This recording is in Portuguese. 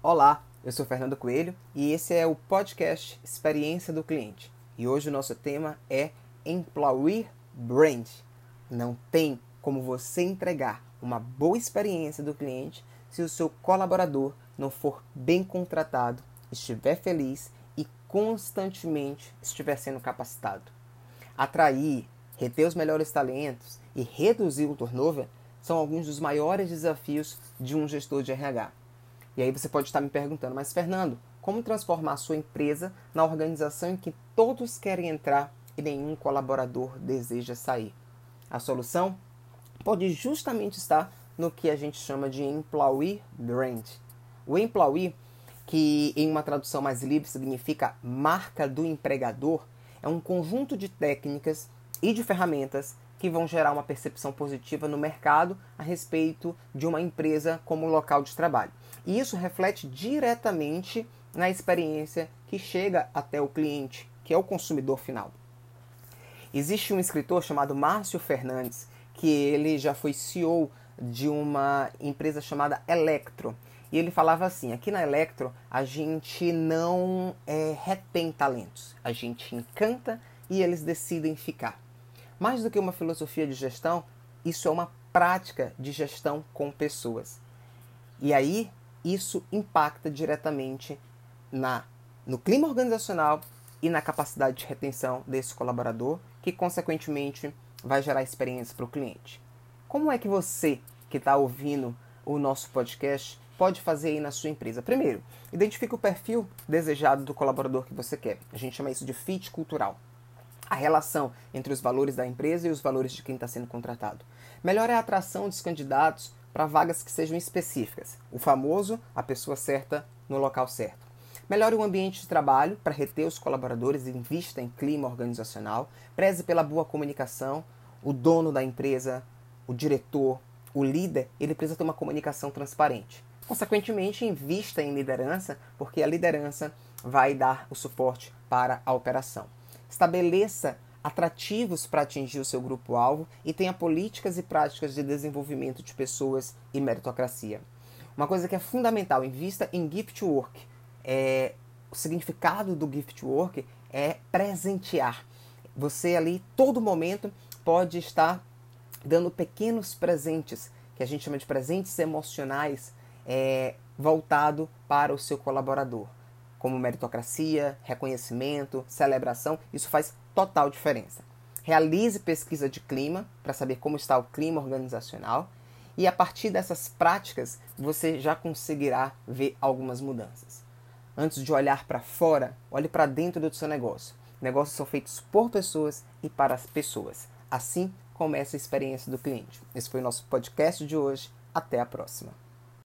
Olá, eu sou Fernando Coelho e esse é o podcast Experiência do Cliente. E hoje o nosso tema é Employee Brand. Não tem como você entregar uma boa experiência do cliente se o seu colaborador não for bem contratado, estiver feliz e constantemente estiver sendo capacitado. Atrair, reter os melhores talentos e reduzir o turnover são alguns dos maiores desafios de um gestor de RH. E aí você pode estar me perguntando, mas Fernando, como transformar a sua empresa na organização em que todos querem entrar e nenhum colaborador deseja sair? A solução pode justamente estar no que a gente chama de employee brand. O employee, que em uma tradução mais livre significa marca do empregador, é um conjunto de técnicas e de ferramentas que vão gerar uma percepção positiva no mercado a respeito de uma empresa como local de trabalho. E isso reflete diretamente na experiência que chega até o cliente, que é o consumidor final. Existe um escritor chamado Márcio Fernandes, que ele já foi CEO de uma empresa chamada Electro. E ele falava assim: aqui na Electro a gente não é, retém talentos, a gente encanta e eles decidem ficar. Mais do que uma filosofia de gestão, isso é uma prática de gestão com pessoas. E aí, isso impacta diretamente na, no clima organizacional e na capacidade de retenção desse colaborador, que consequentemente vai gerar experiência para o cliente. Como é que você, que está ouvindo o nosso podcast, pode fazer aí na sua empresa? Primeiro, identifique o perfil desejado do colaborador que você quer. A gente chama isso de fit cultural a relação entre os valores da empresa e os valores de quem está sendo contratado. Melhor é a atração dos candidatos para vagas que sejam específicas. O famoso, a pessoa certa no local certo. Melhore o ambiente de trabalho para reter os colaboradores invista em clima organizacional. Preze pela boa comunicação. O dono da empresa, o diretor, o líder, ele precisa ter uma comunicação transparente. Consequentemente, invista em liderança, porque a liderança vai dar o suporte para a operação. Estabeleça atrativos para atingir o seu grupo-alvo e tenha políticas e práticas de desenvolvimento de pessoas e meritocracia. Uma coisa que é fundamental, invista em gift work. É, o significado do gift work é presentear. Você ali, todo momento, pode estar dando pequenos presentes, que a gente chama de presentes emocionais, é, voltado para o seu colaborador como meritocracia, reconhecimento, celebração, isso faz total diferença. Realize pesquisa de clima para saber como está o clima organizacional e a partir dessas práticas você já conseguirá ver algumas mudanças. Antes de olhar para fora, olhe para dentro do seu negócio. Negócios são feitos por pessoas e para as pessoas. Assim começa a experiência do cliente. Esse foi o nosso podcast de hoje. Até a próxima.